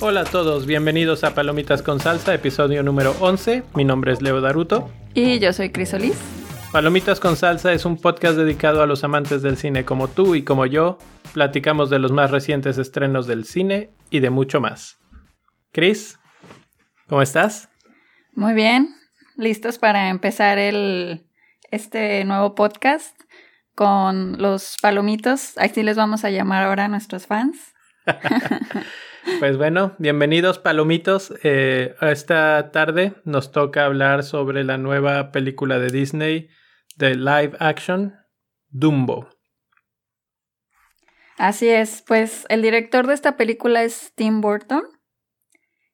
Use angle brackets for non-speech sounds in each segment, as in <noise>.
Hola a todos, bienvenidos a Palomitas con Salsa, episodio número 11. Mi nombre es Leo Daruto. Y yo soy Crisolis. Palomitas con Salsa es un podcast dedicado a los amantes del cine como tú y como yo. Platicamos de los más recientes estrenos del cine y de mucho más. Cris, ¿cómo estás? Muy bien, listos para empezar el, este nuevo podcast con los palomitos. Así les vamos a llamar ahora a nuestros fans. <laughs> Pues bueno, bienvenidos palomitos. Eh, esta tarde nos toca hablar sobre la nueva película de Disney de live action, Dumbo. Así es, pues el director de esta película es Tim Burton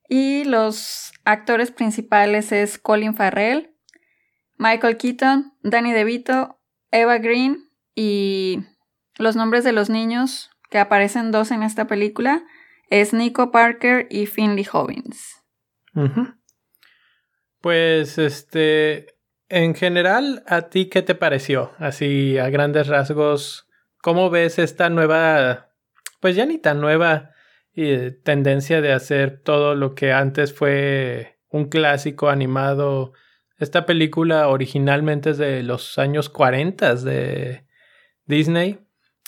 y los actores principales es Colin Farrell, Michael Keaton, Danny DeVito, Eva Green y los nombres de los niños que aparecen dos en esta película es Nico Parker y Finley Hobbins. Pues este, en general, ¿a ti qué te pareció? Así, a grandes rasgos, ¿cómo ves esta nueva, pues ya ni tan nueva eh, tendencia de hacer todo lo que antes fue un clásico animado? Esta película originalmente es de los años 40 de Disney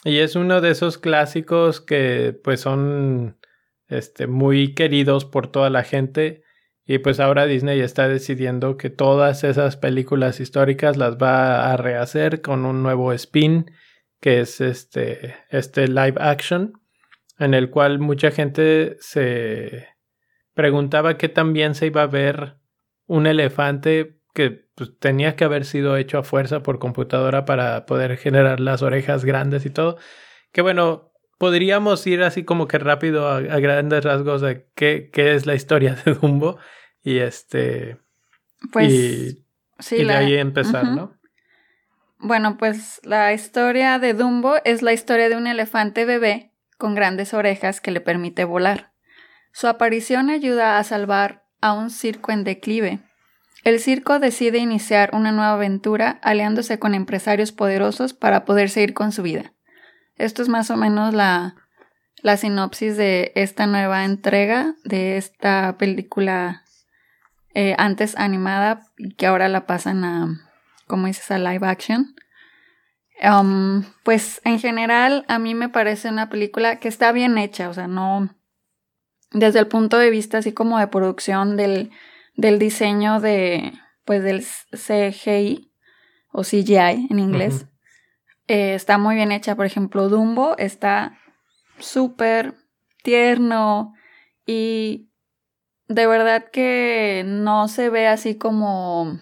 y es uno de esos clásicos que pues son este, muy queridos por toda la gente. Y pues ahora Disney está decidiendo que todas esas películas históricas las va a rehacer con un nuevo spin, que es este, este live action, en el cual mucha gente se preguntaba qué también se iba a ver un elefante que pues, tenía que haber sido hecho a fuerza por computadora para poder generar las orejas grandes y todo. Que bueno, podríamos ir así como que rápido a, grandes rasgos de qué, qué, es la historia de Dumbo y este pues y, sí, de ahí empezar, ¿no? Bueno, pues la historia de Dumbo es la historia de un elefante bebé con grandes orejas que le permite volar. Su aparición ayuda a salvar a un circo en declive. El circo decide iniciar una nueva aventura aliándose con empresarios poderosos para poder seguir con su vida. Esto es más o menos la, la sinopsis de esta nueva entrega de esta película eh, antes animada y que ahora la pasan a, como dices, a live action. Um, pues en general a mí me parece una película que está bien hecha, o sea, no desde el punto de vista así como de producción del, del diseño de, pues del CGI o CGI en inglés. Eh, está muy bien hecha, por ejemplo, Dumbo está súper tierno y de verdad que no se ve así como...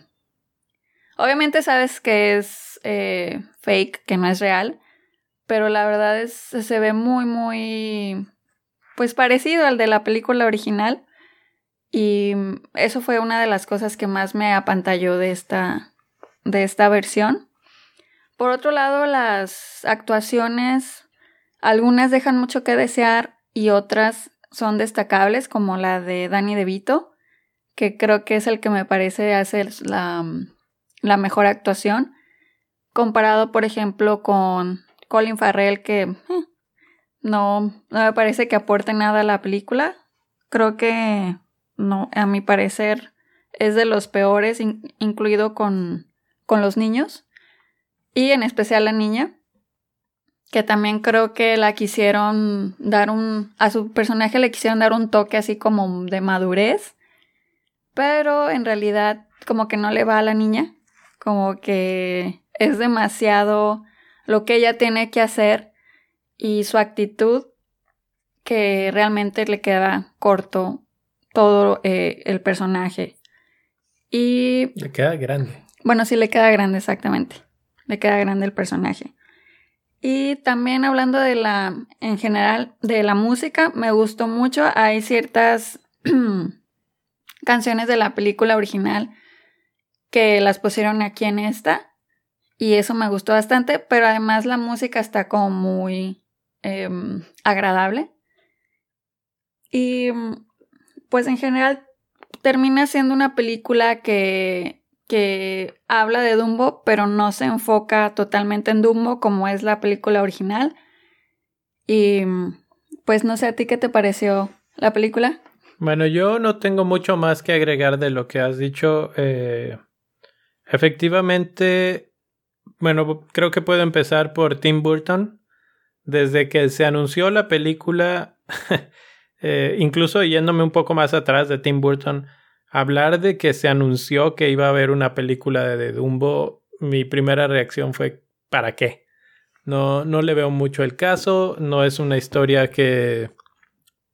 Obviamente sabes que es eh, fake, que no es real, pero la verdad es se ve muy, muy, pues parecido al de la película original. Y eso fue una de las cosas que más me apantalló de esta, de esta versión. Por otro lado, las actuaciones, algunas dejan mucho que desear y otras son destacables, como la de Danny DeVito, que creo que es el que me parece hacer la, la mejor actuación, comparado, por ejemplo, con Colin Farrell, que eh, no, no me parece que aporte nada a la película. Creo que, no, a mi parecer, es de los peores, incluido con, con los niños y en especial la niña, que también creo que la quisieron dar un, a su personaje le quisieron dar un toque así como de madurez, pero en realidad como que no le va a la niña, como que es demasiado lo que ella tiene que hacer y su actitud que realmente le queda corto todo eh, el personaje. Y... Le queda grande. Bueno, sí le queda grande, exactamente le queda grande el personaje. Y también hablando de la, en general, de la música, me gustó mucho. Hay ciertas <clears throat> canciones de la película original que las pusieron aquí en esta. Y eso me gustó bastante, pero además la música está como muy em, agradable. Y pues en general termina siendo una película que que habla de Dumbo, pero no se enfoca totalmente en Dumbo como es la película original. Y pues no sé a ti qué te pareció la película. Bueno, yo no tengo mucho más que agregar de lo que has dicho. Eh, efectivamente, bueno, creo que puedo empezar por Tim Burton. Desde que se anunció la película, <laughs> eh, incluso yéndome un poco más atrás de Tim Burton, hablar de que se anunció que iba a haber una película de Dumbo, mi primera reacción fue ¿para qué? No, no le veo mucho el caso, no es una historia que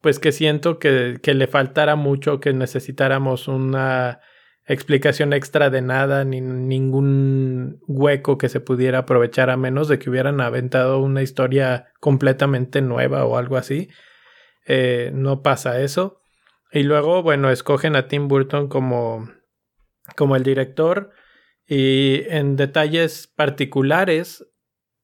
pues que siento que, que le faltara mucho, que necesitáramos una explicación extra de nada, ni ningún hueco que se pudiera aprovechar a menos de que hubieran aventado una historia completamente nueva o algo así. Eh, no pasa eso. Y luego, bueno, escogen a Tim Burton como, como el director. Y en detalles particulares,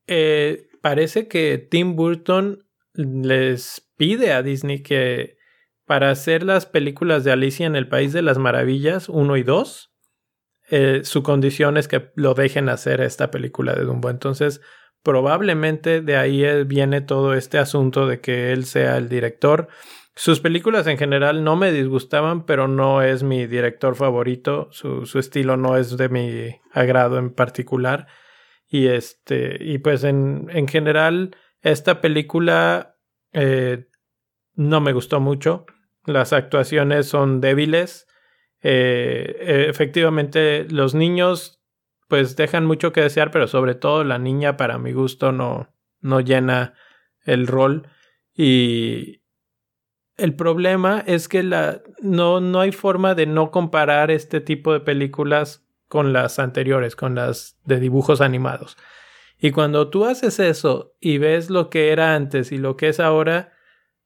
eh, parece que Tim Burton les pide a Disney que para hacer las películas de Alicia en el País de las Maravillas 1 y 2, eh, su condición es que lo dejen hacer esta película de Dumbo. Entonces, probablemente de ahí viene todo este asunto de que él sea el director. Sus películas en general no me disgustaban, pero no es mi director favorito. Su, su estilo no es de mi agrado en particular. Y este, y pues en, en general, esta película eh, no me gustó mucho. Las actuaciones son débiles. Eh, efectivamente, los niños pues dejan mucho que desear, pero sobre todo la niña para mi gusto no, no llena el rol. Y el problema es que la, no, no hay forma de no comparar este tipo de películas con las anteriores, con las de dibujos animados. Y cuando tú haces eso y ves lo que era antes y lo que es ahora,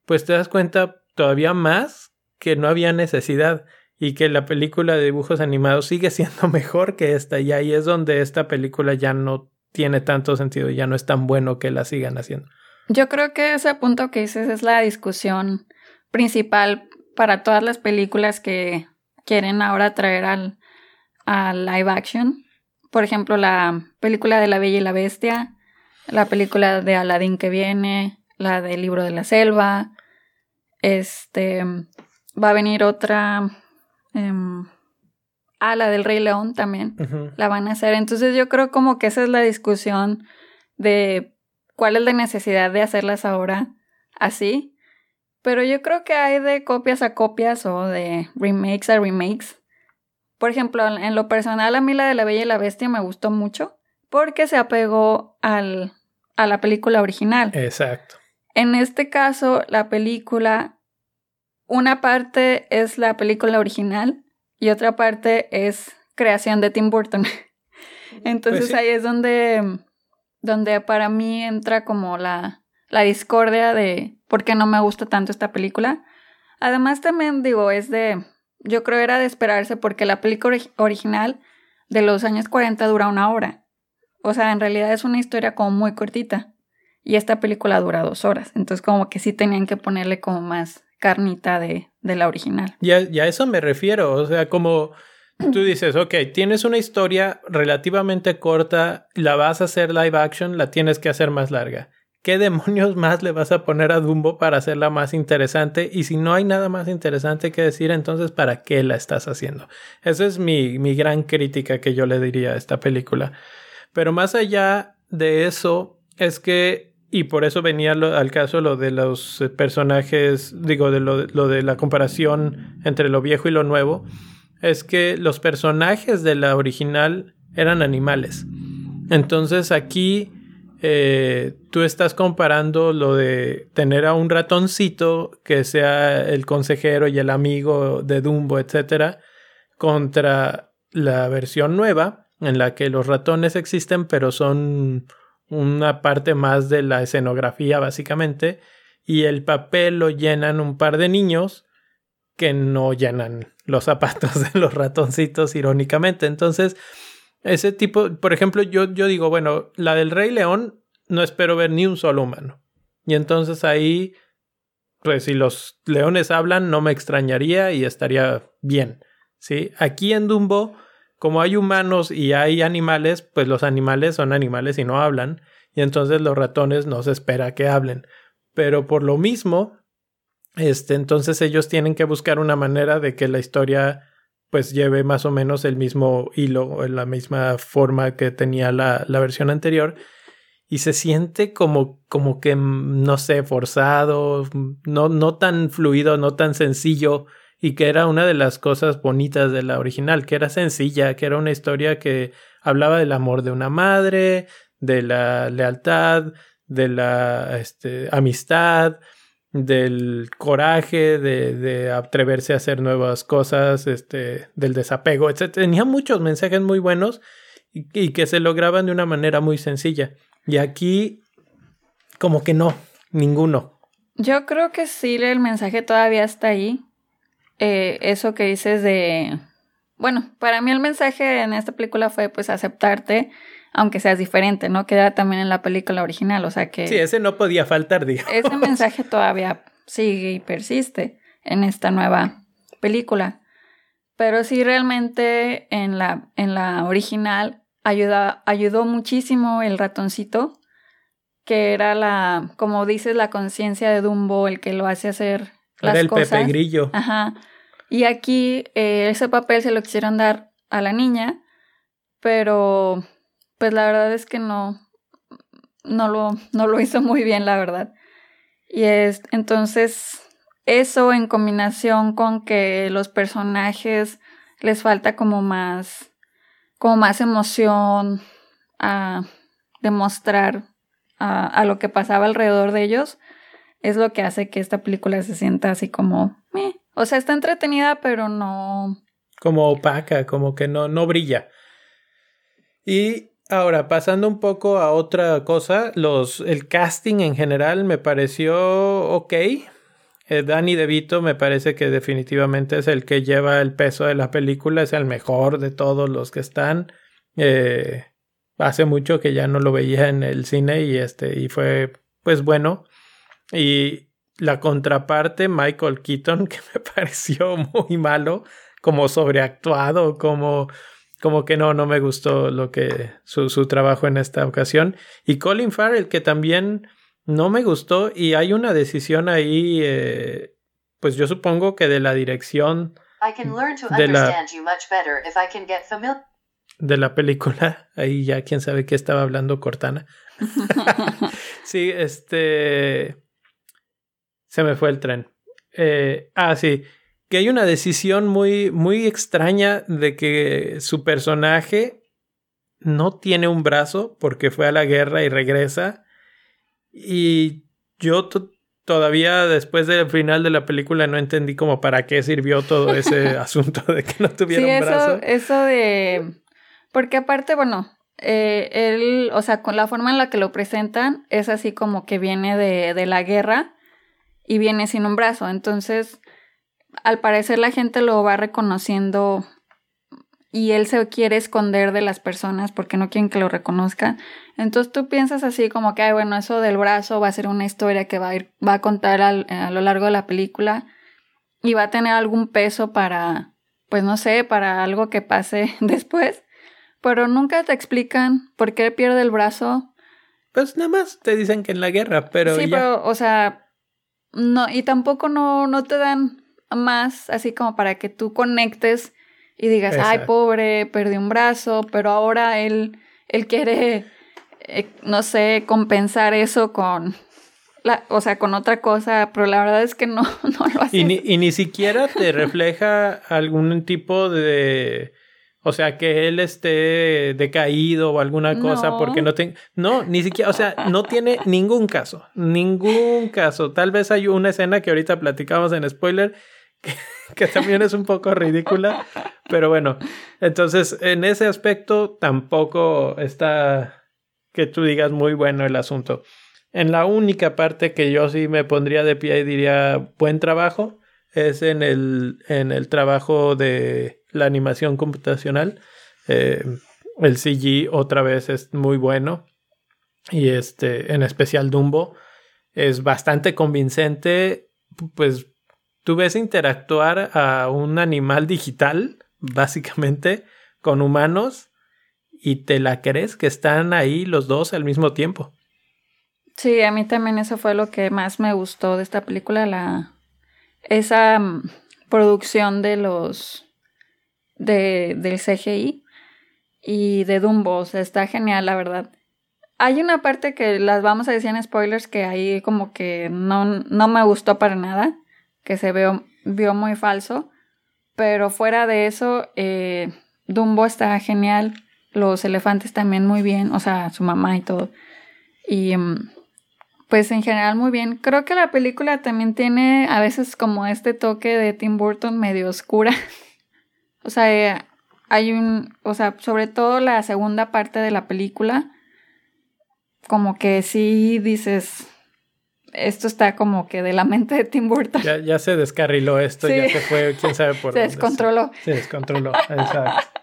pues te das cuenta todavía más que no había necesidad y que la película de dibujos animados sigue siendo <laughs> mejor que esta y ahí es donde esta película ya no tiene tanto sentido ya no es tan bueno que la sigan haciendo. Yo creo que ese punto que dices es la discusión principal para todas las películas que quieren ahora traer al, al live action por ejemplo, la película de La Bella y la Bestia, la película de Aladdin que viene, la del libro de la selva, este, va a venir otra, eh, ah, la del Rey León también, la van a hacer. Entonces yo creo como que esa es la discusión de cuál es la necesidad de hacerlas ahora así. Pero yo creo que hay de copias a copias o de remakes a remakes. Por ejemplo, en lo personal, a mí la de la Bella y la Bestia me gustó mucho porque se apegó al, a la película original. Exacto. En este caso, la película, una parte es la película original y otra parte es creación de Tim Burton. <laughs> Entonces pues ahí es donde, donde para mí entra como la, la discordia de por qué no me gusta tanto esta película. Además también digo, es de yo creo era de esperarse porque la película original de los años 40 dura una hora. O sea, en realidad es una historia como muy cortita. Y esta película dura dos horas. Entonces como que sí tenían que ponerle como más carnita de, de la original. Y a, y a eso me refiero. O sea, como tú <clears throat> dices, ok, tienes una historia relativamente corta, la vas a hacer live action, la tienes que hacer más larga. ¿Qué demonios más le vas a poner a Dumbo para hacerla más interesante? Y si no hay nada más interesante que decir, entonces ¿para qué la estás haciendo? Esa es mi, mi gran crítica que yo le diría a esta película. Pero más allá de eso, es que, y por eso venía al caso lo de los personajes, digo, de lo, lo de la comparación entre lo viejo y lo nuevo, es que los personajes de la original eran animales. Entonces aquí eh, tú estás comparando lo de tener a un ratoncito que sea el consejero y el amigo de Dumbo, etcétera, contra la versión nueva en la que los ratones existen, pero son una parte más de la escenografía, básicamente, y el papel lo llenan un par de niños que no llenan los zapatos <laughs> de los ratoncitos, irónicamente. Entonces, ese tipo, por ejemplo, yo, yo digo, bueno, la del Rey León no espero ver ni un solo humano. Y entonces ahí, pues si los leones hablan, no me extrañaría y estaría bien. ¿sí? Aquí en Dumbo, como hay humanos y hay animales, pues los animales son animales y no hablan, y entonces los ratones no se espera que hablen. Pero por lo mismo, este, entonces ellos tienen que buscar una manera de que la historia pues lleve más o menos el mismo hilo o la misma forma que tenía la, la versión anterior y se siente como, como que, mm, no sé, forzado, no, no tan fluido, no tan sencillo y que era una de las cosas bonitas de la original, que era sencilla, que era una historia que hablaba del amor de una madre, de la lealtad, de la este, amistad, del coraje, de, de, atreverse a hacer nuevas cosas, este, del desapego, etc. Tenía muchos mensajes muy buenos y, y, que se lograban de una manera muy sencilla. Y aquí, como que no, ninguno. Yo creo que sí, el mensaje todavía está ahí. Eh, eso que dices de... Bueno, para mí el mensaje en esta película fue pues aceptarte aunque seas diferente, ¿no? Queda también en la película original, o sea que... Sí, ese no podía faltar, digo. Ese mensaje todavía sigue y persiste en esta nueva película. Pero sí, realmente en la, en la original ayuda, ayudó muchísimo el ratoncito, que era la, como dices, la conciencia de Dumbo, el que lo hace hacer las el Pepe Grillo. Ajá. Y aquí eh, ese papel se lo quisieron dar a la niña, pero pues la verdad es que no, no lo, no lo <laughs> hizo muy bien, la verdad. Y es, entonces, eso en combinación con que los personajes les falta como más, como más emoción a demostrar a, a lo que pasaba alrededor de ellos, es lo que hace que esta película se sienta así como, o sea, está entretenida, pero no. Como opaca, como que no, no brilla. Y Ahora, pasando un poco a otra cosa, los, el casting en general me pareció ok. Eh, Danny DeVito me parece que definitivamente es el que lleva el peso de la película, es el mejor de todos los que están. Eh, hace mucho que ya no lo veía en el cine y este y fue pues bueno. Y la contraparte Michael Keaton <laughs> que me pareció muy malo, como sobreactuado, como como que no, no me gustó lo que su, su, trabajo en esta ocasión. Y Colin Farrell, que también no me gustó y hay una decisión ahí, eh, pues yo supongo que de la dirección de la, de la película. <laughs> Ahí ya quién sabe qué estaba hablando Cortana. <laughs> sí, este... Se me fue el tren. Eh, ah, sí que hay una decisión muy, muy extraña de que su personaje no tiene un brazo porque fue a la guerra y regresa. Y yo todavía después del final de la película no entendí como para qué sirvió todo ese <laughs> asunto de que no tuviera un brazo. Eso de... Porque aparte, bueno, eh, él, o sea, con la forma en la que lo presentan es así como que viene de, de la guerra y viene sin un brazo. Entonces al parecer la gente lo va reconociendo y él se quiere esconder de las personas porque no quieren que lo reconozcan. Entonces tú piensas así como que, ay, bueno, eso del brazo va a ser una historia que va a, ir, va a contar a lo largo de la película y va a tener algún peso para, pues no sé, para algo que pase <laughs> después. Pero nunca te explican por qué pierde el brazo. Pues nada más te dicen que en la guerra, pero. Sí, pero, o sea, no, y tampoco no, no te dan más así como para que tú conectes y digas, ay, pobre, perdí un brazo, pero ahora él, él quiere, eh, no sé, compensar eso con, la, o sea, con otra cosa, pero la verdad es que no, <laughs> no lo hace. Y ni, y ni siquiera te <laughs> refleja algún tipo de... O sea, que él esté decaído o alguna cosa porque no tiene... No, ni siquiera, o sea, no tiene <laughs> ningún caso, ningún caso. Tal vez hay una escena que ahorita platicamos en spoiler <laughs> que, también es un poco ridícula, pero bueno, entonces en ese aspecto tampoco está que tú digas muy bueno el asunto. En la única parte que yo sí me pondría de pie y diría buen trabajo es en el, en el trabajo de la animación computacional. Eh, el CG otra vez es muy bueno y este, en especial Dumbo, es bastante convincente, pues tú ves interactuar a un animal digital, básicamente, con humanos y te la crees que están ahí los dos al mismo tiempo. Sí, a mí también eso fue lo que más me gustó de esta película, la esa mm, producción de los de, del CGI y de Dumbo, o sea, está genial, la verdad. Hay una parte que las vamos a decir en spoilers que ahí como que no, no me gustó para nada, que se vio, vio muy falso, pero fuera de eso, eh, Dumbo está genial, los elefantes también muy bien, o sea, su mamá y todo. Y mm, pues en general muy bien. Creo que la película también tiene a veces como este toque de Tim Burton medio oscura. <laughs> o sea, eh, hay un, o sea, sobre todo la segunda parte de la película, como que sí dices, esto está como que de la mente de Tim Burton. Ya, se descarriló esto, ya se fue, quién sabe por <laughs> se Descontroló. Se, descontroló. exacto. <laughs>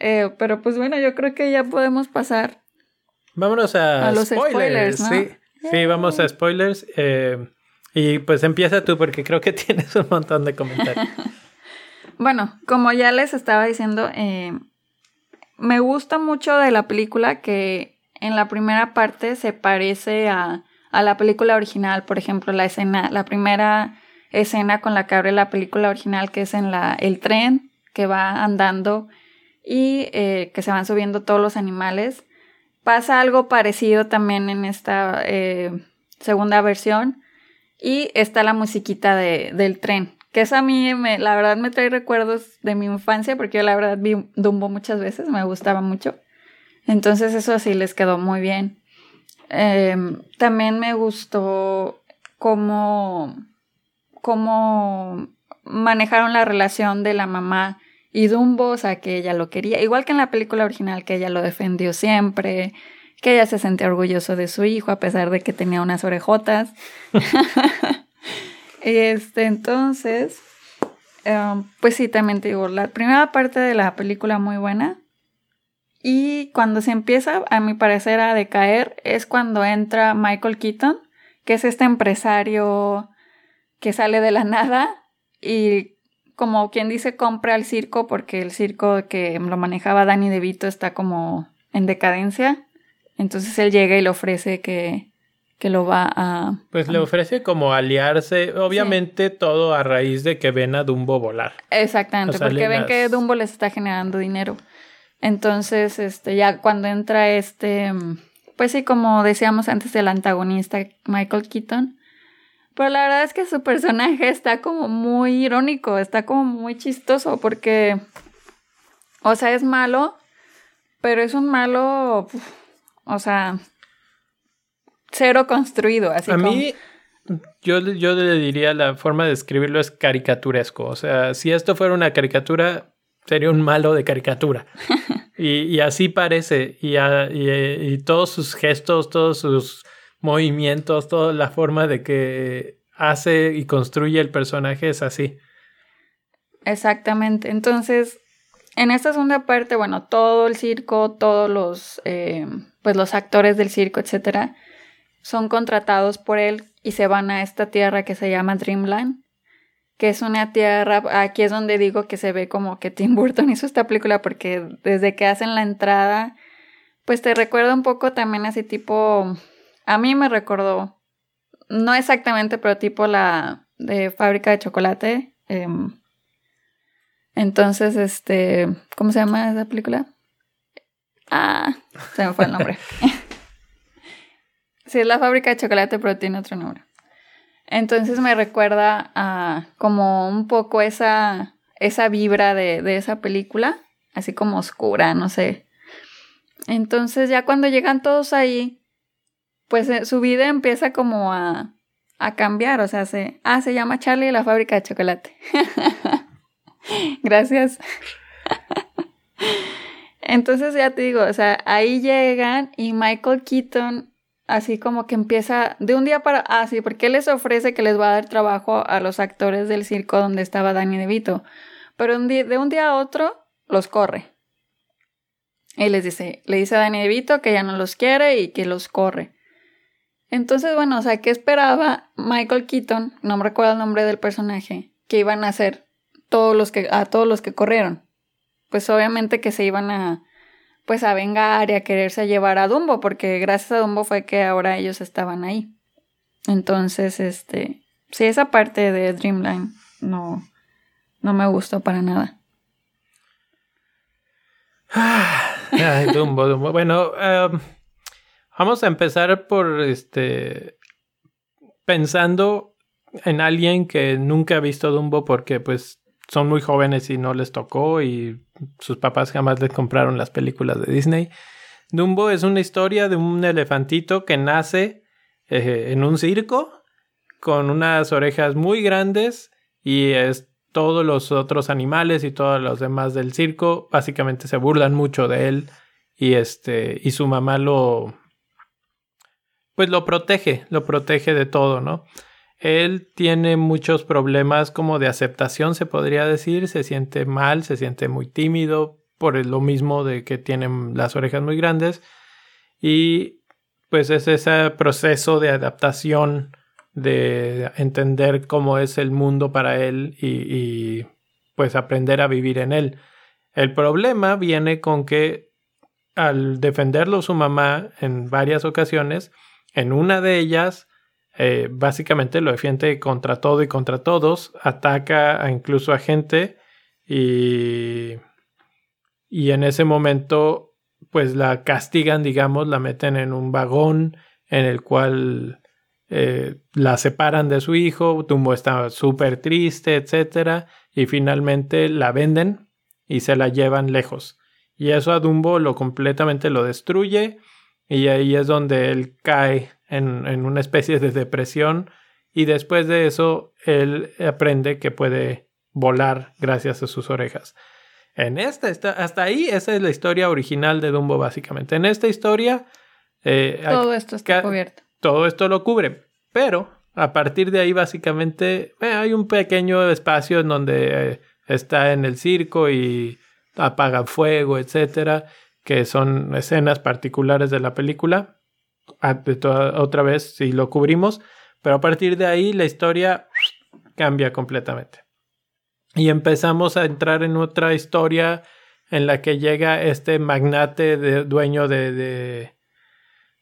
Eh, pero pues bueno, yo creo que ya podemos pasar Vámonos a, los spoilers. sí, sí, vamos a spoilers. Eh, y pues empieza tú porque creo que <laughs> tienes un montón de comentarios. Bueno, como ya les estaba diciendo, eh, me gusta mucho de la película que en la primera parte se parece a, a, la película original. Por ejemplo, la escena, la primera escena con la que abre la película original, que es en la, el tren que va andando y eh, que se van subiendo todos los animales Pasa algo parecido también en esta eh, segunda versión. Y está la musiquita de, del tren. Que eso a mí, la verdad, me trae recuerdos de mi infancia, porque yo la verdad vi Dumbo muchas veces, me gustaba mucho. Entonces eso sí les quedó muy bien. Em, también me gustó cómo, cómo manejaron la relación de la mamá y Dumbo, o sea, que ella lo quería, igual que en la película original, que ella lo defendió siempre, que ella se sentía orgulloso de su hijo a pesar de que tenía unas orejotas. <laughs> este, entonces, em, pues sí, también te digo, la primera parte de la película muy buena. Y cuando se empieza, a mi parecer, a decaer, es cuando entra Michael Keaton, que es este empresario que sale de la nada y como quien dice, compra el circo porque el circo que lo manejaba Danny DeVito está como en decadencia. Entonces él llega y le ofrece que, que lo va a... Pues le ofrece como aliarse, obviamente todo a raíz de que ven a Dumbo volar. Exactamente, porque ven que Dumbo les está generando dinero. Entonces, este, ya cuando entra este, pues sí, como decíamos antes, el antagonista Michael Keaton, pero la verdad es que su personaje está como muy irónico, está como muy chistoso porque, o sea, es malo, pero es un malo, o sea, cero construido. Así A mí, yo, yo le diría la forma de escribirlo es caricaturesco. O sea, si esto fuera una caricatura, sería un malo de caricatura. <laughs> y, y, así parece. Y, y, y todos sus gestos, todos sus movimientos, toda la forma de que hace y construye el personaje es así. Exactamente. Entonces, en esta segunda parte, bueno, todo el circo, todos los, eh, pues los actores del circo, etcétera, son contratados por él y se van a esta tierra que se llama Dreamland, que es una tierra, aquí es donde digo que se ve como que Tim Burton hizo esta película porque desde que hacen la entrada, pues te recuerda un poco también así tipo, a mí me recordó, no exactamente, pero tipo la de fábrica de chocolate. Em, entonces, este, ¿cómo se llama esa película? Ah, se me fue el nombre. <laughs> sí, es la fábrica de chocolate, pero tiene otro nombre. Entonces me recuerda a como un poco esa, esa vibra de, de esa película, así como oscura, no sé. Entonces ya cuando llegan todos ahí, pues eh, su vida empieza como a, a cambiar, o sea, se, ah, se llama Charlie la fábrica de chocolate. <laughs> Gracias. <laughs> Entonces ya te digo, o sea, ahí llegan y Michael Keaton así como que empieza de un día para, ah, sí, porque les ofrece que les va a dar trabajo a los actores del circo donde estaba Danny DeVito, pero de un día a otro los corre. Y les dice, le dice a Danny DeVito que ya no los quiere y que los corre. Entonces, bueno, o sea, ¿qué esperaba Michael Keaton? No me recuerdo el nombre del personaje, que iban a hacer todos los que, a todos los que corrieron. pues obviamente que se iban a pues a vengar y a quererse llevar a Dumbo, porque gracias a Dumbo fue que ahora ellos estaban ahí. Entonces, este, sí, esa parte de Dreamland no, no me gustó para nada. <sighs> Ay, Dumbo, Dumbo. Bueno, em, vamos a empezar por este pensando en alguien que nunca ha visto Dumbo porque pues son muy jóvenes y no les tocó y sus papás jamás les compraron las películas de Disney. Dumbo es una historia de un elefantito que nace eh, en un circo con unas orejas muy grandes y es todos los otros animales y todos los demás del circo básicamente se burlan mucho de él y este y su mamá lo pues lo protege, lo protege de todo, ¿no? Él tiene muchos problemas como de aceptación, se podría decir, se siente mal, se siente muy tímido por lo mismo de que tiene las orejas muy grandes y pues es ese proceso de adaptación de entender cómo es el mundo para él y, y pues aprender a vivir en él. El problema viene con que al defenderlo su mamá en varias ocasiones, en una de ellas eh, básicamente lo defiende contra todo y contra todos, ataca a incluso a gente y, y en ese momento pues la castigan, digamos, la meten en un vagón en el cual eh, la separan de su hijo, Tumbo está súper triste, etc. Y finalmente la venden y se la llevan lejos. Y eso a Dumbo lo completamente lo destruye y ahí es donde él cae en, una especie de depresión y después de eso él aprende que puede volar gracias a sus orejas. En esta, hasta ahí, esa es la historia original de Dumbo básicamente. En esta historia... Eh, todo esto está cubierto. Todo esto lo cubre, pero a partir de ahí básicamente eh, hay un pequeño espacio en donde eh, está en el circo y apaga fuego, etcétera, que son escenas particulares de la película otra vez si lo cubrimos, pero a partir de ahí la historia cambia completamente. Y empezamos a entrar en otra historia en la que llega este magnate de, dueño de, de,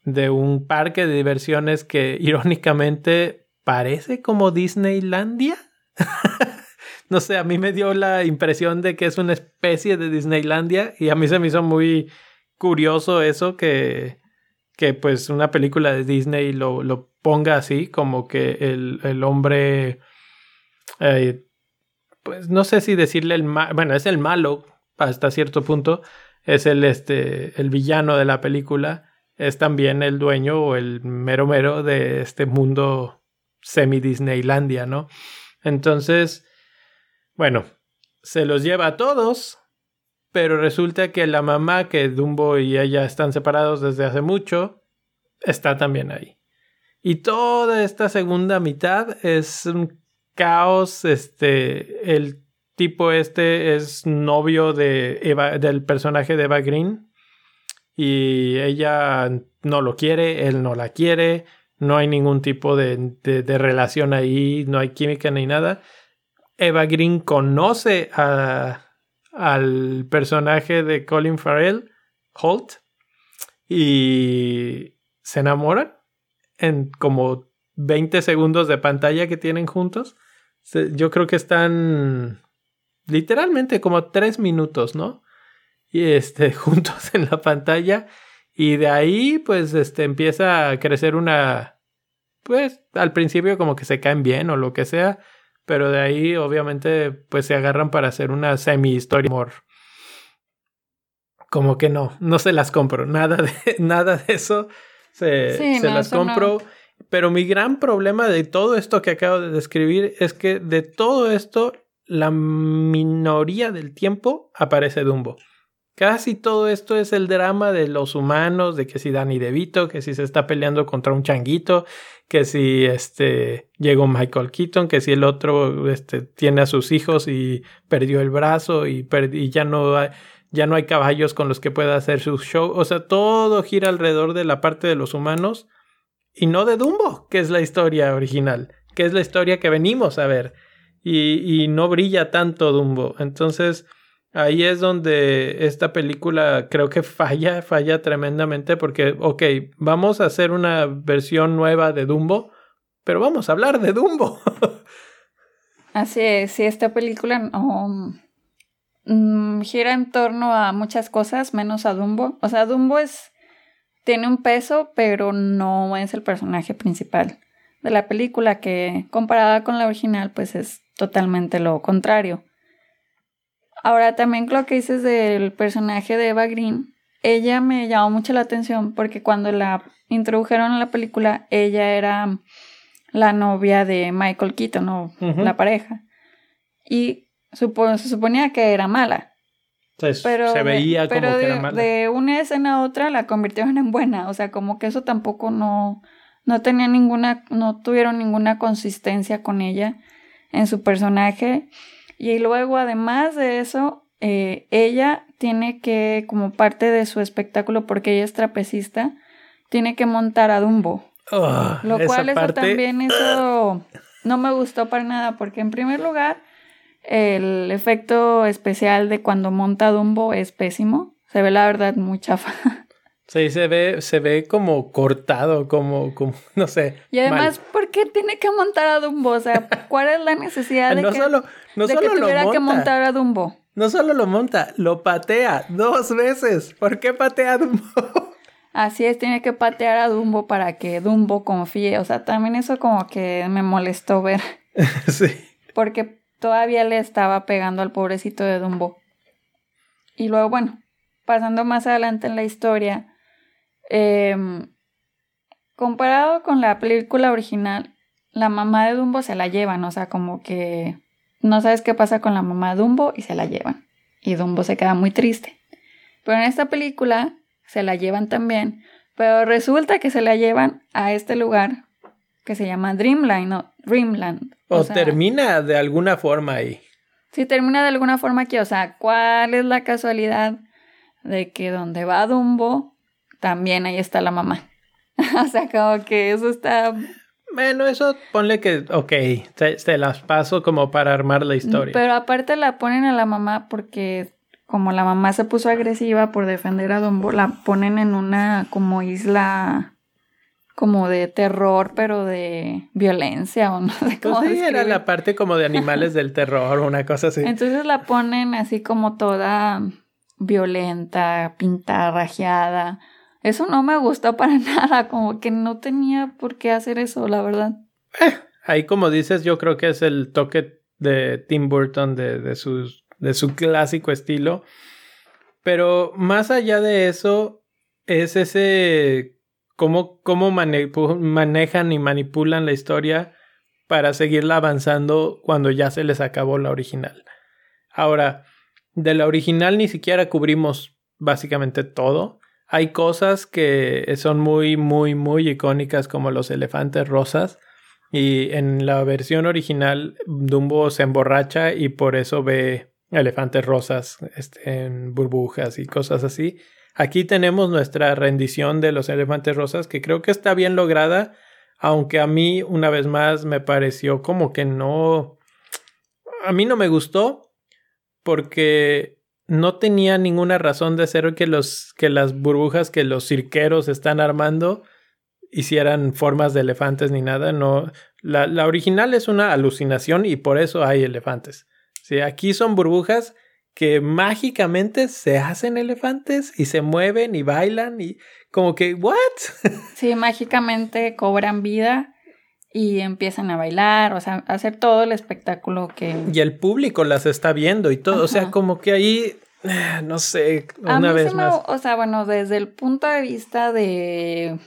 de un parque de diversiones que <laughs> irónicamente parece como Disneylandia. <laughs> no sé, a mí me dio la impresión de que es una especie de Disneylandia y a mí se me hizo muy curioso eso que, que pues una película de Disney lo, lo ponga así, como que el, el hombre, eh, pues no sé si decirle el malo, bueno, es el malo hasta cierto punto, es el, este, el villano de la película, es también el dueño o el mero mero de este mundo semi-Disneylandia, ¿no? Entonces, bueno, se los lleva a todos pero resulta que la mamá, que Dumbo y ella están separados desde hace mucho, está también ahí. Y toda esta segunda mitad es un caos. Este, el tipo este es novio de Eva, del personaje de Eva Green. Y ella no lo quiere, él no la quiere. No hay ningún tipo de, de relación ahí, no hay química ni nada. Eva Green conoce a, al personaje de Colin Farrell, Holt, y se enamoran en como 20 segundos de pantalla que tienen juntos. Yo creo que están literalmente como 3 minutos, ¿no? Y este, <laughs> juntos en la pantalla. Y de ahí, pues, este, empieza a crecer una. Pues, al principio como que se caen bien o lo que sea. Pero de ahí, obviamente, pues se agarran para hacer una semi-historia amor. Como que no, no se las compro. Nada de, <laughs> nada de eso se, se las compro. Pero mi gran problema de todo esto que acabo de describir es que de todo esto, la minoría del tiempo aparece Dumbo. Casi todo esto es el drama de los humanos, de que si Danny DeVito, que si se está peleando contra un changuito, que si este llegó Michael Keaton, que si el otro este, tiene a sus hijos y perdió el brazo y, ya no hay, ya no hay caballos con los que pueda hacer su show. O sea, todo gira alrededor de la parte de los humanos y no de Dumbo, que es la historia original, que es la historia que venimos a ver. Y, y no brilla tanto Dumbo. Entonces, Ahí es donde esta película creo que falla, falla tremendamente porque, ok, vamos a hacer una versión nueva de Dumbo, pero vamos a hablar de Dumbo. <laughs> Así es, sí, esta película no, mm, gira en torno a muchas cosas, menos a Dumbo. O sea, Dumbo es, tiene un peso, pero no es el personaje principal de la película, que comparada con la original, pues es totalmente lo contrario. Ahora también lo que dices del personaje de Eva Green, ella me llamó mucho la atención porque cuando la introdujeron en la película, ella era la novia de Michael Keaton, o la pareja. Y se suponía que era mala. pero se veía como que era mala. De una escena a otra la convirtieron en buena. O sea, como que eso tampoco no, no tenía ninguna, no tuvieron ninguna consistencia con ella en su personaje. Y luego, además de eso, eh, ella tiene que, como parte de su espectáculo, porque ella es trapecista, tiene que montar a Dumbo. Ah, lo cual eso también <clears throat> eso no me gustó para nada, porque en primer lugar, el efecto especial de cuando monta Dumbo es pésimo. Se ve la verdad muy chafa. <laughs> Sí, se ve, se ve como cortado, como, como <laughs> no sé. Y además, ¿por qué tiene que montar a Dumbo? O sea, ¿cuál es la necesidad de que, solo, no solo tuviera que montar a Dumbo? No solo lo monta, lo patea dos veces. ¿Por qué patea a Dumbo? Así es, tiene que patear a Dumbo para que Dumbo confíe. O sea, también eso como que me molestó ver. <laughs> sí. Porque todavía le estaba pegando al pobrecito de Dumbo. Y luego, bueno, pasando más adelante en la historia, Em, comparado con la película original, la mamá de Dumbo se la llevan, o sea, como que no sabes qué pasa con la mamá de Dumbo y se la llevan. Y Dumbo se queda muy triste. Pero en esta película se la llevan también, pero resulta que se la llevan a este lugar que se llama Dreamland, no, Dreamland. O, termina de alguna forma ahí. Sí, termina de alguna forma aquí. O sea, ¿cuál es la casualidad de que donde va Dumbo también ahí está la mamá. <laughs> o sea, como que eso está... Bueno, eso ponle que, ok, se, las paso como para armar la historia. Pero aparte la ponen a la mamá porque como la mamá se puso agresiva por defender a Dumbo, la ponen en una como isla como de terror, pero de violencia o no sé pues cómo. sí, era la parte como de animales del terror, una cosa así. Entonces la ponen así como toda violenta, pintada, rajeada. Eso no me gustó para <laughs> nada, como que no tenía por qué hacer eso, la verdad. Eh, ahí como dices, yo creo que es el toque de Tim Burton de, de, de su clásico estilo. Pero más allá de eso, es ese cómo, cómo manejan y manipulan la historia para seguirla avanzando cuando ya se les acabó la original. Ahora, de la original ni siquiera cubrimos básicamente todo. Hay cosas que son muy, muy, muy icónicas como los elefantes rosas. Y en la versión original, Dumbo se emborracha y por eso ve elefantes rosas este, en burbujas y cosas así. Aquí tenemos nuestra rendición de los elefantes rosas que creo que está bien lograda, aunque a mí una vez más me pareció como que no... A mí no me gustó porque no tenía ninguna razón de ser que, los, que las burbujas que los cirqueros están armando hicieran formas de elefantes ni nada. No, la, la original es una alucinación y por eso hay elefantes. Sí, aquí son burbujas que mágicamente se hacen elefantes y se mueven y bailan y como que, ¿what? <laughs> Sí, mágicamente cobran vida y empiezan a bailar, o sea, a hacer todo el espectáculo que... Y el público las está viendo y todo, o sea, como que ahí, no sé, una vez más. o sea, bueno, desde el punto de vista de,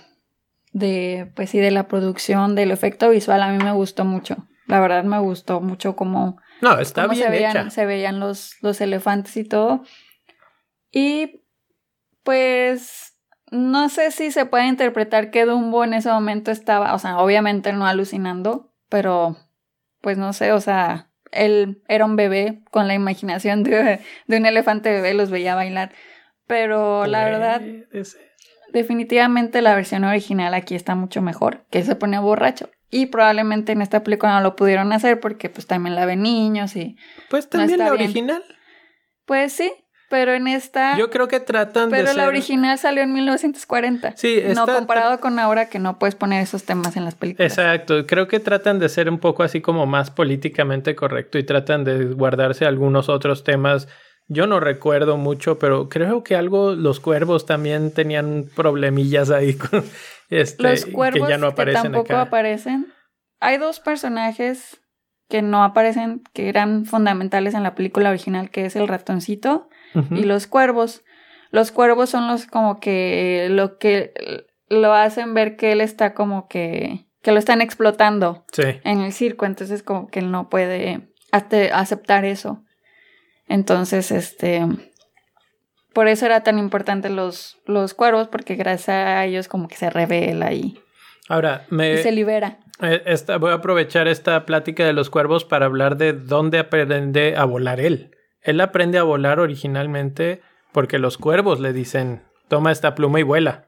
de, pues sí, de la producción, del efecto visual, a mí me gustó mucho. La verdad me gustó mucho como... No, está bien se veían, hecha. Se veían los, los elefantes y todo. Y pues no sé si se puede interpretar que Dumbo en ese momento estaba, o sea, obviamente no alucinando, pero pues no sé, o sea, él era un bebé con la imaginación de, un elefante bebé, los veía bailar. Pero la verdad, definitivamente la versión original aquí está mucho mejor, que se pone borracho. Y probablemente en esta película no lo pudieron hacer porque pues también la ven niños y... Pues también la original. Pues sí, pero en esta... Yo creo que tratan pero de la ser- original salió en 1940. Sí, No está- comparado con ahora que no puedes poner esos temas en las películas. Exacto, creo que tratan de ser un poco así como más políticamente correcto y tratan de guardarse algunos otros temas. Yo no recuerdo mucho, pero creo que algo, los cuervos también tenían problemillas ahí con <laughs> este, Los cuervos que ya no aparecen tampoco acá. aparecen. Hay dos personajes que no aparecen, que eran fundamentales en la película original, que es el ratoncito Y los cuervos. Los cuervos son los como que lo que lo hacen ver que él está como que que lo están explotando Sí, en el circo, entonces como que él no puede ace- aceptar eso. Entonces, este por eso era tan importante los, los cuervos, porque gracias a ellos como que se revela y, ahora me... y se libera. Eh, esta- voy a aprovechar esta plática de los cuervos para hablar de dónde aprende a volar él. Él aprende a volar originalmente porque los cuervos le dicen, toma esta pluma y vuela.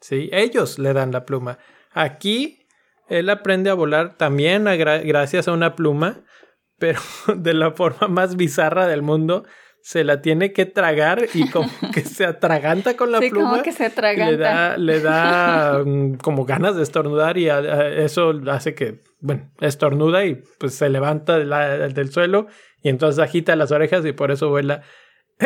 ¿Sí? Ellos le dan la pluma. Aquí él aprende a volar también a gra- gracias a una pluma, <laughs> pero de la forma más bizarra del mundo. Se la tiene que tragar y como que <laughs> se atraganta con la sí, pluma como que se atraganta. le da, le da <laughs> mm, como ganas de estornudar y a- a- eso hace que, bueno, estornuda y pues se levanta de la- del suelo y entonces agita las orejas y por eso vuela. <laughs>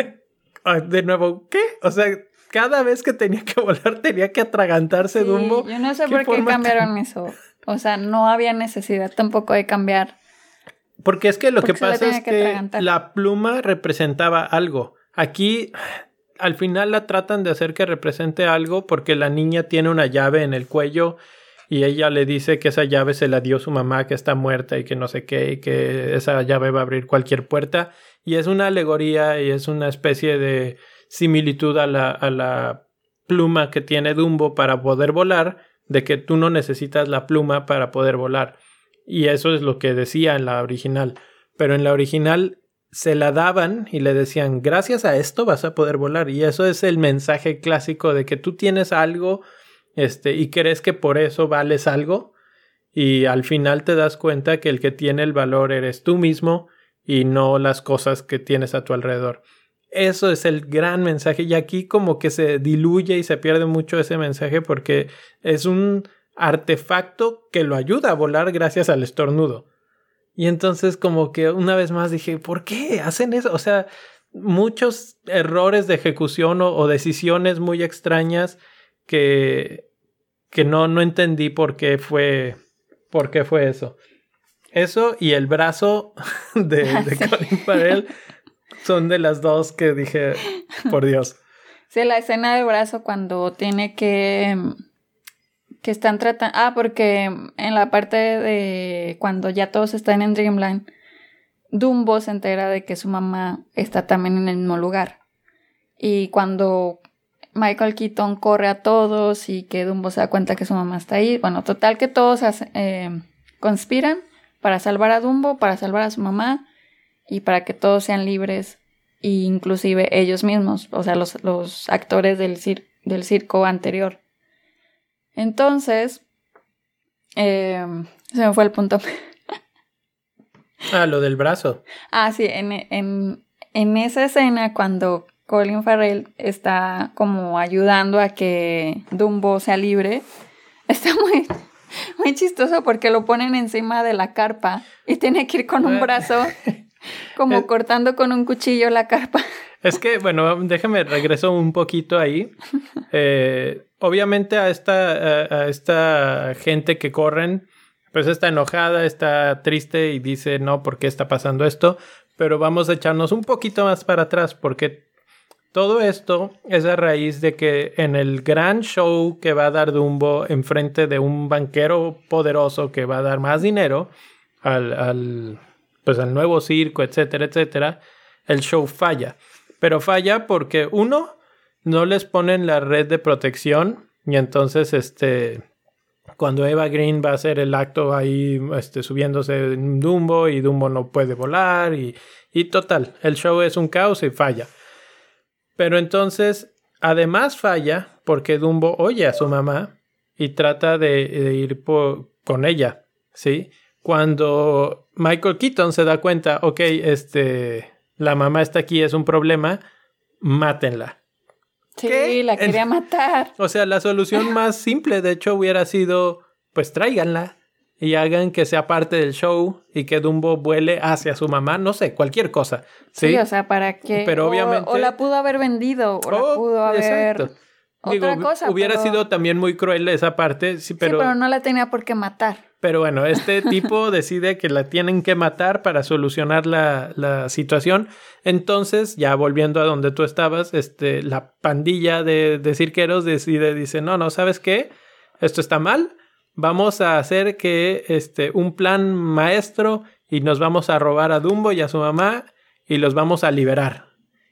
De nuevo, ¿qué? O sea, cada vez que tenía que volar tenía que atragantarse Sí, Dumbo. yo no sé ¿Qué por qué cambiaron tan- eso. O sea, no había necesidad tampoco de cambiar. Porque es que lo Porque que pasa es que la pluma representaba algo. Aquí al final la tratan de hacer que represente algo porque la niña tiene una llave en el cuello y ella le dice que esa llave se la dio su mamá que está muerta y que no sé qué y que esa llave va a abrir cualquier puerta y es una alegoría y es una especie de similitud a la, a la pluma que tiene Dumbo para poder volar de que tú no necesitas la pluma para poder volar. Y eso es lo que decía en la original. Pero en la original se la daban y le decían, gracias a esto vas a poder volar. Y eso es el mensaje clásico de que tú tienes algo este, y crees que por eso vales algo. Y al final te das cuenta que el que tiene el valor eres tú mismo y no las cosas que tienes a tu alrededor. Eso es el gran mensaje y aquí como que se diluye y se pierde mucho ese mensaje porque es un artefacto que lo ayuda a volar gracias al estornudo. Y entonces como que una vez más dije, ¿por qué hacen eso? O sea, muchos errores de ejecución o, o decisiones muy extrañas que, que no, no entendí por qué fue, por qué fue eso. Eso y el brazo <laughs> de, de Sí. Colin Farrell son de las dos que dije, por Dios. Sí, la escena del brazo cuando tiene que. que están tratando. Ah, porque en la parte de. cuando ya todos están en Dreamland, Dumbo se entera de que su mamá está también en el mismo lugar. Y cuando Michael Keaton corre a todos y que Dumbo se da cuenta que su mamá está ahí. Bueno, total que todos eh, conspiran para salvar a Dumbo, para salvar a su mamá y para que todos sean libres, e inclusive ellos mismos, o sea, los, los actores del, cir- del circo anterior. Entonces, eh, se me fue el punto. Ah, lo del brazo. Ah, sí, en, en, en esa escena cuando Colin Farrell está como ayudando a que Dumbo sea libre, <laughs> está muy, muy chistoso porque lo ponen encima de la carpa y tiene que ir con un Eh. brazo <laughs> como cortando con un cuchillo la carpa. Es que, bueno, déjame regreso un poquito ahí. Eh, obviamente a esta, a, a esta gente que corren, pues está enojada, está triste y dice, no, ¿por qué está pasando esto? Pero vamos a echarnos un poquito más para atrás porque todo esto es a raíz de que en el gran show que va a dar Dumbo enfrente de un banquero poderoso que va a dar más dinero al, al, pues al nuevo circo, etcétera, etcétera, el show falla. Pero falla porque uno, no les ponen la red de protección y entonces este cuando Eva Green va a hacer el acto ahí este, subiéndose en Dumbo y Dumbo no puede volar y, y total, el show es un caos y falla. Pero entonces, además falla porque Dumbo oye a su mamá y trata de, de ir por- con ella, ¿sí? Cuando Michael Keaton se da cuenta, ok, este, la mamá está aquí, es un problema, mátenla. Sí, ¿Qué? la quería matar. O sea, la solución <laughs> más simple, de hecho, hubiera sido, pues tráiganla y hagan que sea parte del show y que Dumbo vuele hacia su mamá, no sé, cualquier cosa. Sí, Sí, o sea, para que. Pero o- obviamente- O, la pudo haber vendido, o la Oh, pudo haber. exacto. Otra cosa. hubiera pero- sido también muy cruel esa parte, sí, pero, Sí, pero no la tenía por qué matar. pero bueno, este <laughs> tipo decide que la tienen que matar para solucionar la, la situación. Entonces, ya volviendo a donde tú estabas, este, la pandilla de, de cirqueros decide, dice, no, no, ¿sabes qué? Esto está mal. Vamos a hacer que este, un plan maestro y nos vamos a robar a Dumbo y a su mamá y los vamos a liberar.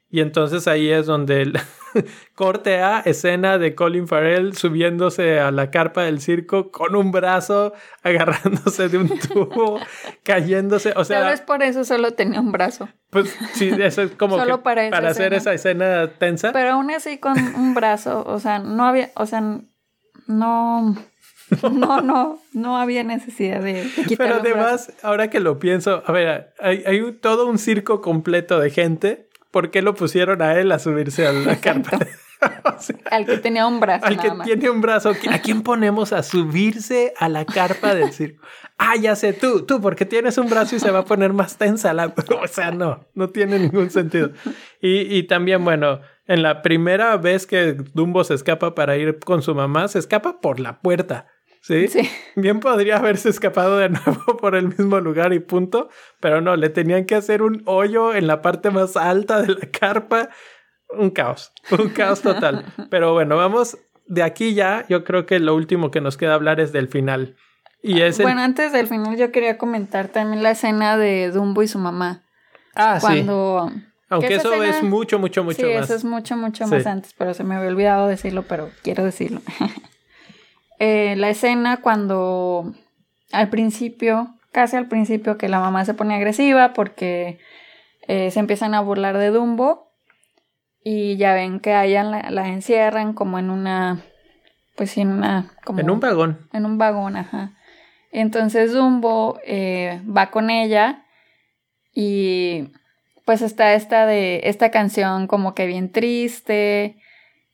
Y entonces ahí es donde el <laughs> corte a escena de Colin Farrell subiéndose a la carpa del circo con un brazo, <laughs> agarrándose de un tubo, cayéndose. O sea, Tal vez por eso solo tenía un brazo. pues sí, eso es como <laughs> Solo que para esa hacer esa escena tensa. Pero aún así con un brazo, o sea, no había, o sea, no, no, no, no había necesidad de, de Pero además, ahora que lo pienso, a ver, hay, hay un- todo un circo completo de gente. ¿Por qué lo pusieron a él a subirse a la carpa? <laughs> O sea, Al que tenía un brazo al que más. tiene un brazo. ¿A quién ponemos a subirse a la carpa del circo? Ah, ya sé, tú, tú, porque tienes un brazo y se va a poner más tensa la... <laughs> O sea, no, no tiene ningún sentido. Y, y también, bueno, en la primera vez que Dumbo se escapa para ir con su mamá, se escapa por la puerta. ¿Sí? Sí. Bien podría haberse escapado de nuevo <laughs> por el mismo lugar y punto, pero no, le tenían que hacer un hoyo en la parte más alta de la carpa. Un caos, un caos total. <laughs> Pero bueno, vamos de aquí ya. Yo creo que lo último que nos queda hablar es del final. Y es el... Bueno, antes del final yo quería comentar también la escena de Dumbo y su mamá. ah, sí. cuando... Aunque eso escena- es mucho, mucho, mucho sí, más. eso es mucho, mucho Sí. más antes, pero se me había olvidado decirlo, pero quiero decirlo. <laughs> Eh, la escena cuando al principio, casi al principio, que la mamá se pone agresiva porque eh, se empiezan a burlar de Dumbo y ya ven que a ella la, la encierran como en una, pues en una, como En un vagón. en un vagón, ajá. Entonces Dumbo eh, va con ella y pues está esta de esta canción como que bien triste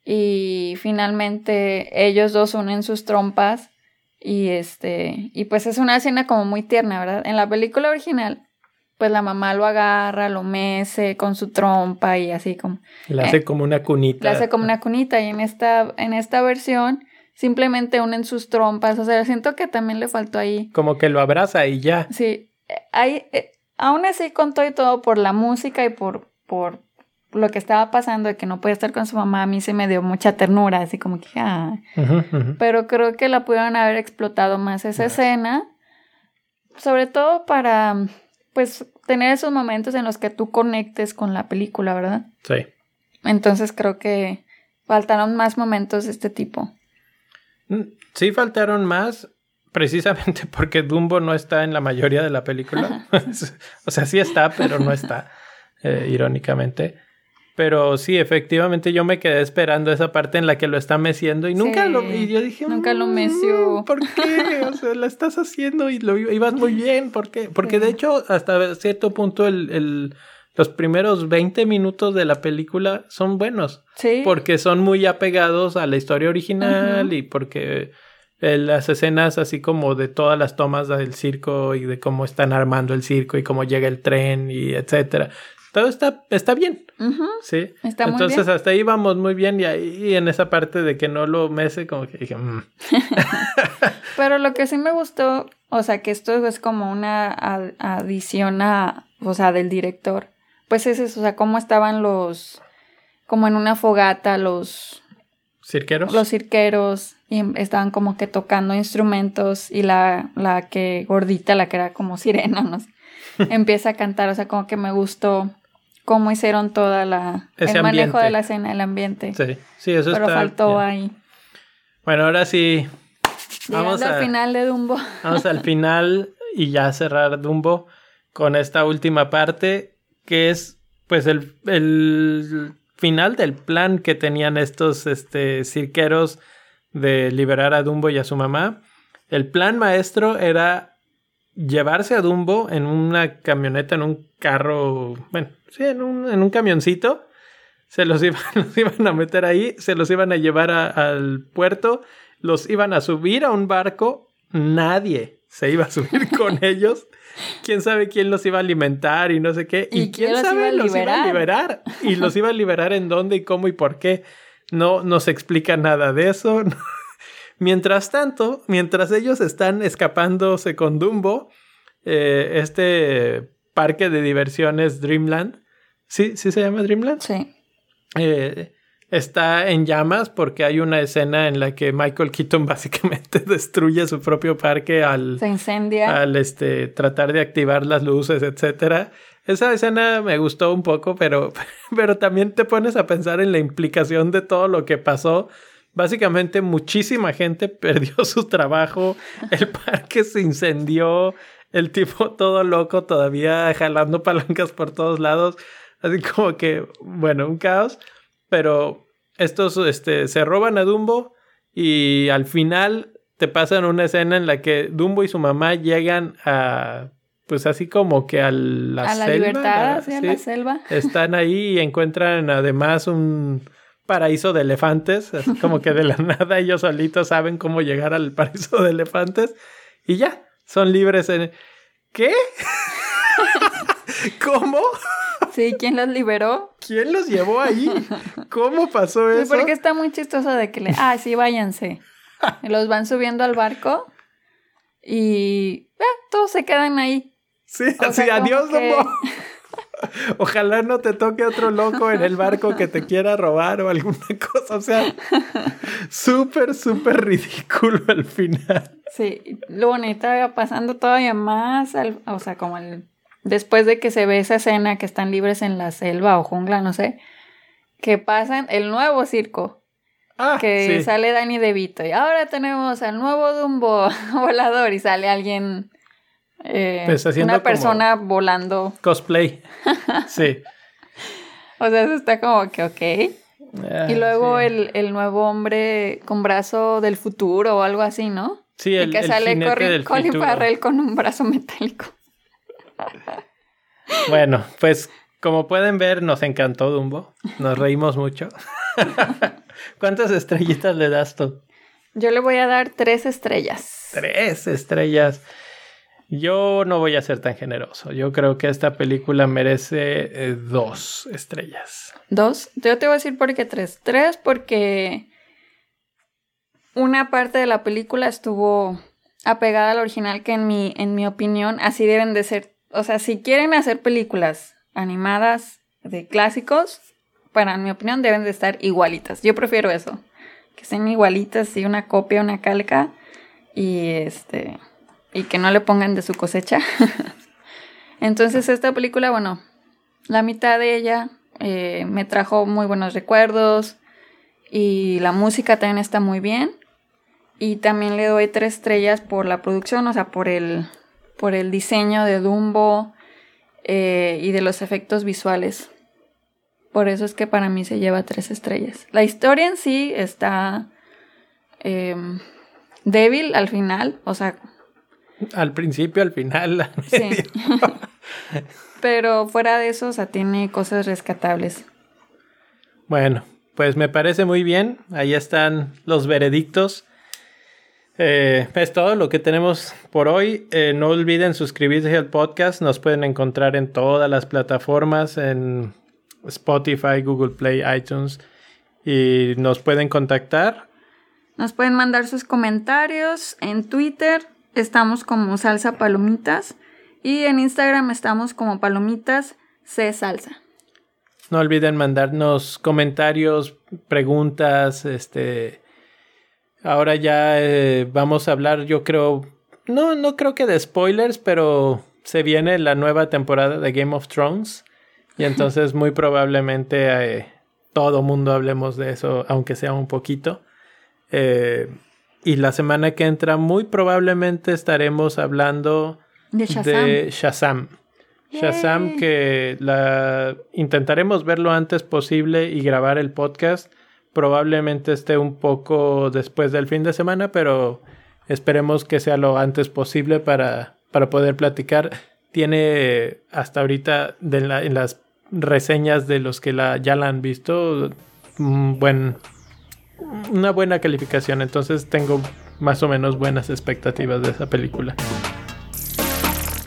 y finalmente ellos dos unen sus trompas y este y pues es una escena como muy tierna, ¿verdad? En la película original pues la mamá lo agarra, lo mece con su trompa y así como Le hace como una cunita. la hace como una cunita y en esta, en esta versión simplemente unen sus trompas. O sea, siento que también le faltó ahí. Como que lo abraza y ya. Sí, eh, hay, eh, aún así con todo y todo por la música y por, por lo que estaba pasando de que no podía estar con su mamá, a mí se me dio mucha ternura, así como que, ah. Pero creo que la pudieron haber explotado más esa escena, sobre todo para, pues, tener esos momentos en los que tú conectes con la película, ¿verdad? Sí. Entonces creo que faltaron más momentos de este tipo. Mm, Sí faltaron más precisamente <laughs> porque Dumbo no está en la mayoría de la película. <laughs> o sea, sí está, pero no está, eh, irónicamente. Pero sí, efectivamente yo me quedé esperando esa parte en la que lo está meciendo y nunca Sí, lo... Y yo dije... nunca lo "Mm, meció". ¿Por qué? O sea, la estás haciendo y lo ibas muy bien. ¿Por qué? Porque de hecho hasta cierto punto el, el- los primeros 20 minutos de la película son buenos Sí. porque son muy apegados a la historia original y porque eh, las escenas así como de todas las tomas del circo y de cómo están armando el circo y cómo llega el tren y etcétera. Todo está, está bien, ¿sí? Está muy Entonces bien. hasta ahí vamos muy bien y ahí en esa parte de que no lo mece como que dije, "Mm". <laughs> Pero lo que sí me gustó, o sea, que esto es como una ad- adición a, o sea, del director. Pues es eso, o sea, cómo estaban los, como en una fogata, los, ¿Cirqueros? los cirqueros, y estaban como que tocando instrumentos, y la, la que gordita, la que era como sirena, <laughs> no sé, <laughs> empieza a cantar, o sea, como que me gustó cómo hicieron toda la, Ese el manejo ambiente. de la escena, el ambiente. Sí, sí, eso Pero está faltó bien. ahí. Bueno, ahora sí, Llegando Vamos a- al final de Dumbo. Vamos al <laughs> final y ya cerrar Dumbo con esta última parte que es pues el, el final del plan que tenían estos este, cirqueros de liberar a Dumbo y a su mamá. El plan maestro era llevarse a Dumbo en una camioneta, en un carro, bueno, sí, en un, en un camioncito. Se los <laughs> iban, los iban a meter ahí, se los iban a llevar al puerto, los iban a subir a un barco. Nadie se iba a subir <laughs> con ellos. Quién sabe quién los iba a alimentar y no sé qué. Y, quién, sabe los iba a liberar. Y los iba a liberar en dónde y cómo y por qué. No nos explica nada de eso. <laughs> Mientras tanto, mientras ellos están escapándose con Dumbo, eh, este parque de diversiones Dreamland, ¿sí? ¿Sí se llama Dreamland? Sí. Eh, está en llamas porque hay una escena en la que Michael Keaton <laughs> básicamente destruye su propio parque al... Se incendia. Al este, tratar de activar las luces, etcétera. Esa escena me gustó un poco, pero, <laughs> pero también te pones a pensar en la implicación de todo lo que pasó Básicamente muchísima gente <laughs> perdió su trabajo, el <laughs> parque se incendió, el tipo todo loco todavía jalando palancas por todos lados, así como que, bueno, un caos, pero estos este, se roban a Dumbo y al final te pasan una escena en la que Dumbo y su mamá llegan a pues así como que a la, a la libertad, a la selva. Están ahí y encuentran además un paraíso de elefantes, así como que de la <laughs> nada ellos solitos saben cómo llegar al paraíso de elefantes y ya, son libres en... ¿Qué? <laughs> ¿Cómo? Sí, ¿quién los liberó? ¿Quién los llevó ahí? ¿Cómo pasó eso? Sí, porque está muy chistoso de que le... Ah, sí, váyanse. los van subiendo al barco y... Eh, todos se quedan ahí. Sí, así, adiós, que... Ojalá no te toque otro loco en el barco que te quiera robar o alguna <laughs> cosa. O sea, súper, súper ridículo al final. Sí, lo bonito va pasando todavía más, o sea, como el, después de que se ve esa escena que están libres en la selva o jungla, no sé, que pasan el nuevo circo. Ah, que sale Danny DeVito y ahora tenemos al nuevo Dumbo <laughs> volador y sale alguien eh, pues una persona volando. <laughs> Cosplay. Sí. o sea, eso está como que ok. Ah, y luego el, nuevo hombre con brazo del futuro o algo así, ¿no? Sí, el, y que sale Colin Farrell con un brazo metálico. bueno, pues como pueden ver, nos encantó Dumbo. Nos reímos mucho. <laughs> ¿Cuántas estrellitas le das tú? Yo le voy a dar tres estrellas. Tres estrellas. Yo no voy a ser tan generoso. Yo creo que esta película merece eh, dos estrellas. ¿Dos? Yo te voy a decir por qué tres. Tres porque una parte de la película estuvo apegada al original que en mi, en mi opinión así deben de ser. O sea, si quieren hacer películas animadas de clásicos, para mi opinión deben de estar igualitas. Yo prefiero eso. Que sean igualitas y una copia, una calca. Y este y que no le pongan de su cosecha. <laughs> Entonces esta película, bueno, la mitad de ella eh, me trajo muy buenos recuerdos y la música también está muy bien. Y también le doy tres estrellas por la producción, o sea, por el, por el diseño de Dumbo eh, y de los efectos visuales. Por eso es que para mí se lleva tres estrellas. La historia en sí está eh, débil al final, o sea, al principio, al final. Sí. <laughs> Pero fuera de eso, o sea, tiene cosas rescatables. Bueno, pues me parece muy bien. Ahí están los veredictos. Eh, es todo lo que tenemos por hoy. Eh, no olviden suscribirse al podcast. Nos pueden encontrar en todas las plataformas, en Spotify, Google Play, iTunes. Y nos pueden contactar. Nos pueden mandar sus comentarios en Twitter estamos como salsa palomitas y en Instagram estamos como palomitas C salsa. No olviden mandarnos comentarios, preguntas, este ahora ya eh, vamos a hablar, yo creo, no, no creo que de spoilers, pero se viene la nueva temporada de Game of Thrones y entonces <laughs> muy probablemente eh, todo mundo hablemos de eso, aunque sea un poquito. Eh, y la semana que entra muy probablemente estaremos hablando de Shazam. Shazam, que la intentaremos ver lo antes posible y grabar el podcast. Probablemente esté un poco después del fin de semana, pero esperemos que sea lo antes posible para para poder platicar. Tiene hasta ahorita en las reseñas de los que la, ya la han visto buen, una buena calificación. Entonces tengo más o menos buenas expectativas de esa película.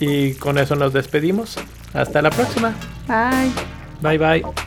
Y con eso nos despedimos. Hasta la próxima. Bye. Bye bye.